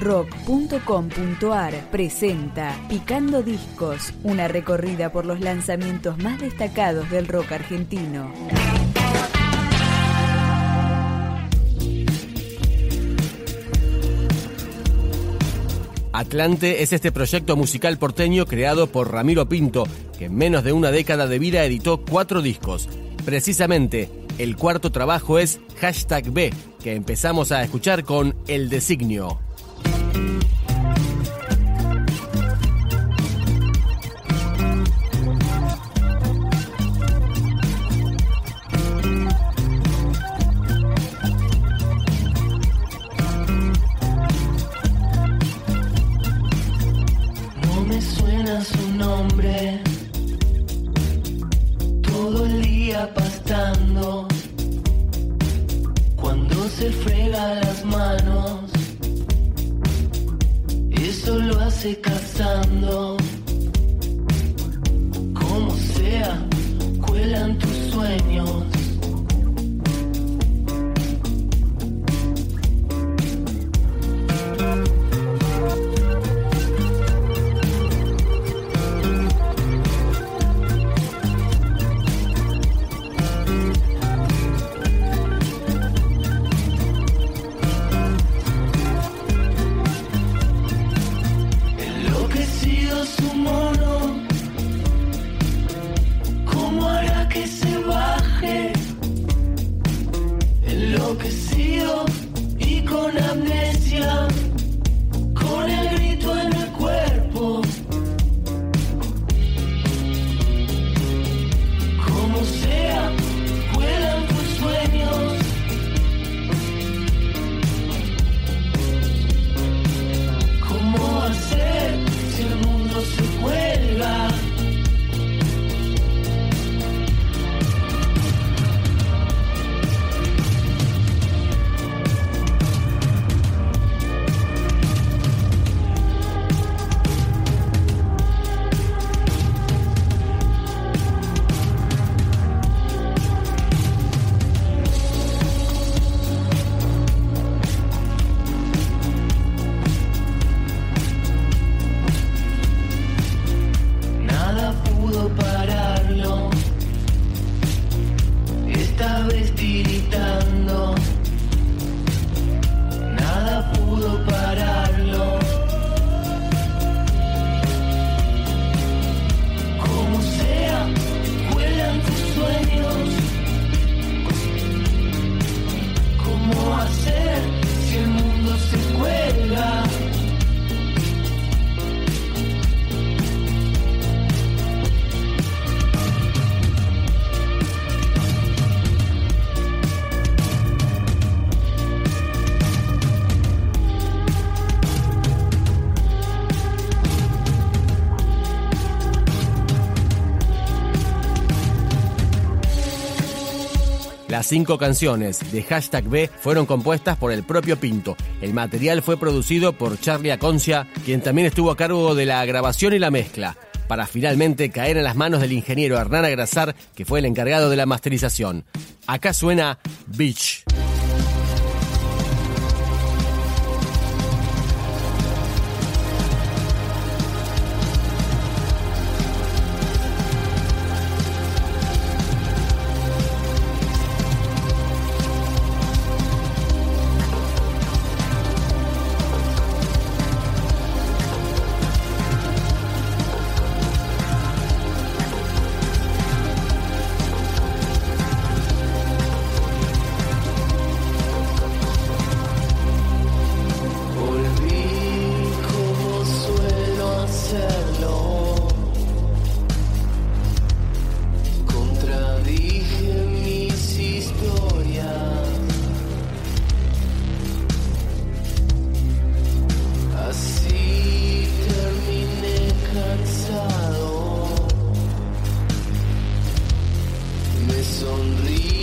rock.com.ar presenta Picando Discos, una recorrida por los lanzamientos más destacados del rock argentino. Atlante es este proyecto musical porteño creado por Ramiro Pinto, que en menos de una década de vida editó cuatro discos. Precisamente, el cuarto trabajo es Hashtag B, que empezamos a escuchar con El Designio. Pastando. Cuando se frega las manos. Eso lo hace cazando. Cinco canciones de Hashtag B fueron compuestas por el propio Pinto. El material fue producido por Charlie Aconcia, quien también estuvo a cargo de la grabación y la mezcla, para finalmente caer en las manos del ingeniero Hernán Agrasar, que fue el encargado de la masterización. Acá suena Beach. on the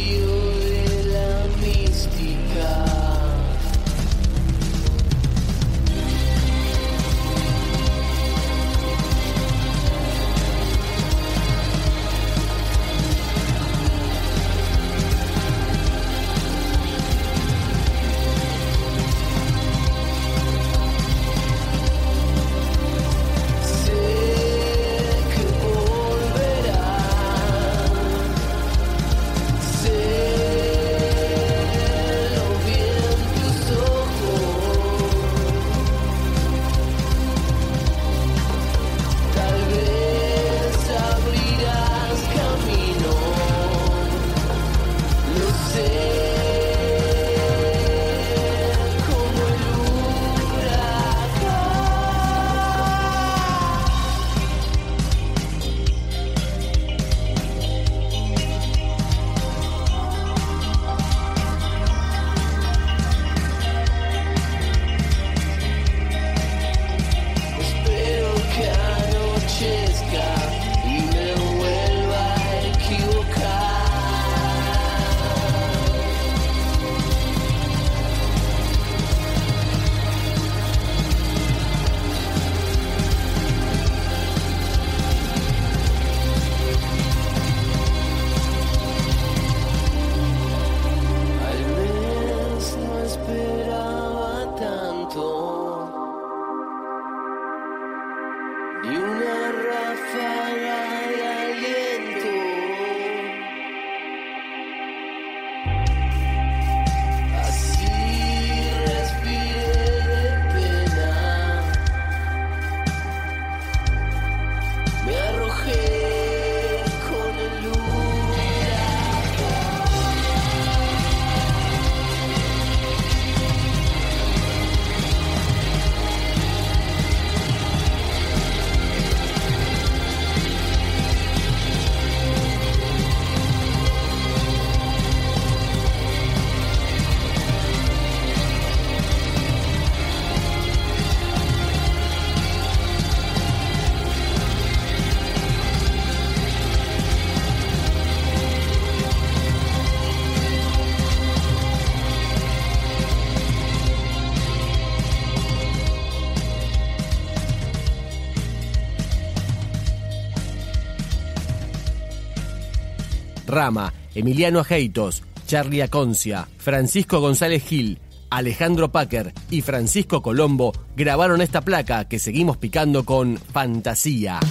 Rama, Emiliano Ajeitos, Charlie Aconcia, Francisco González Gil, Alejandro Packer y Francisco Colombo grabaron esta placa que seguimos picando con Fantasía.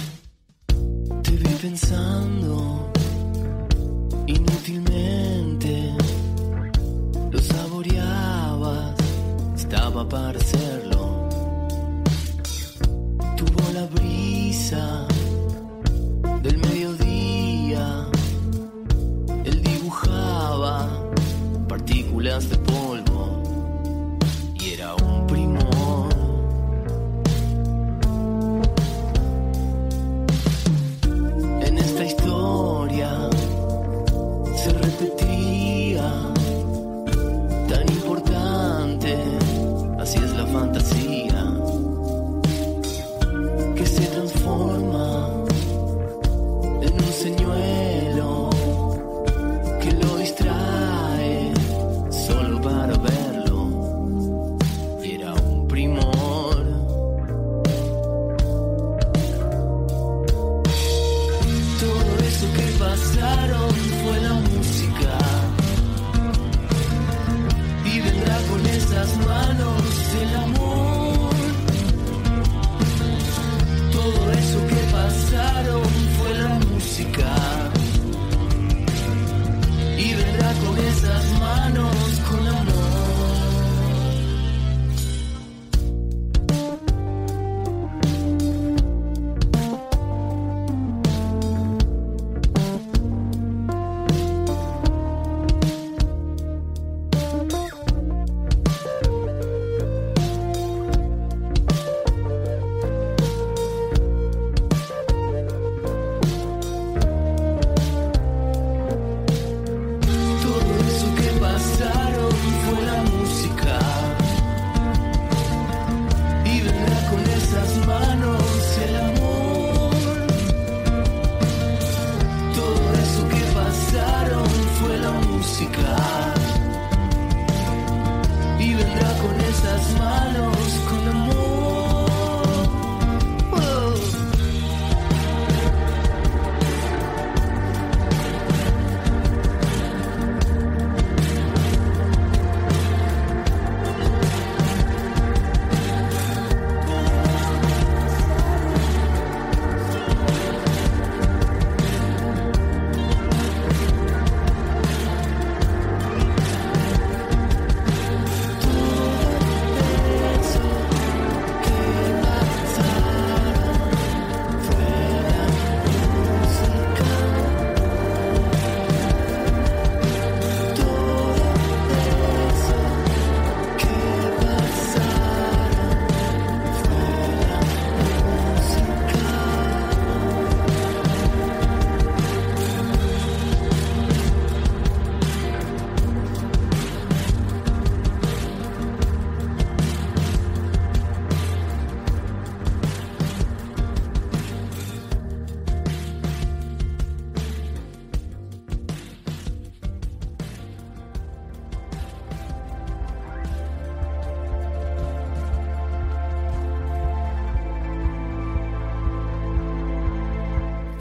Te vi pensando inútilmente, lo saboreabas, estaba para hacerlo. Tuvo la brisa just the boy.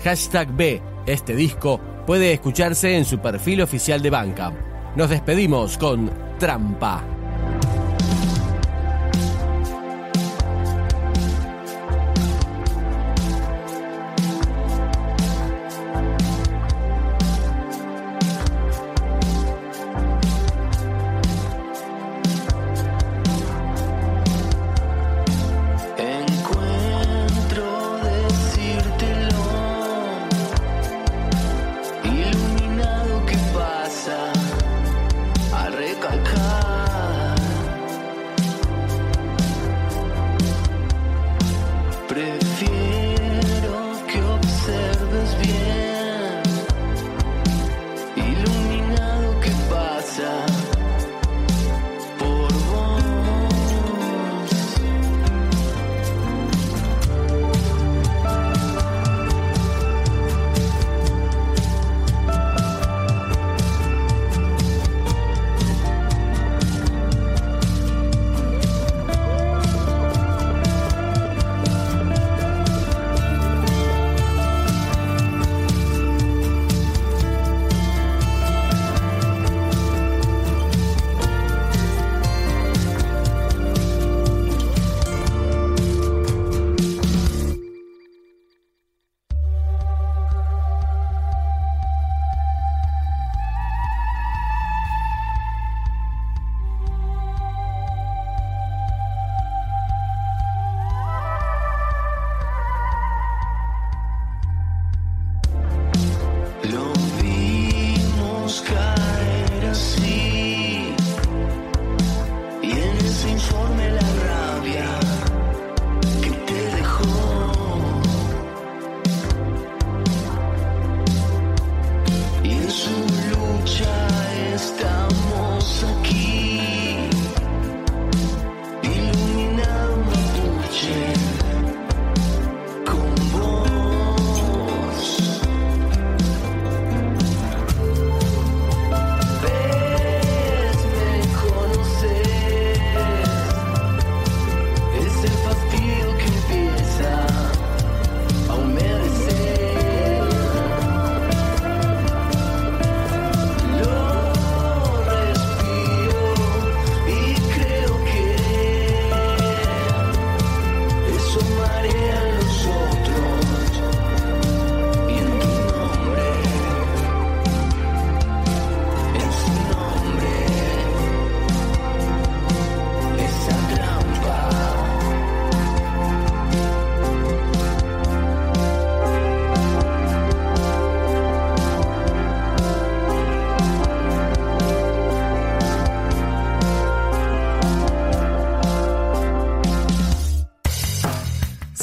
Hashtag B, este disco, puede escucharse en su perfil oficial de Bandcamp. Nos despedimos con Trampa.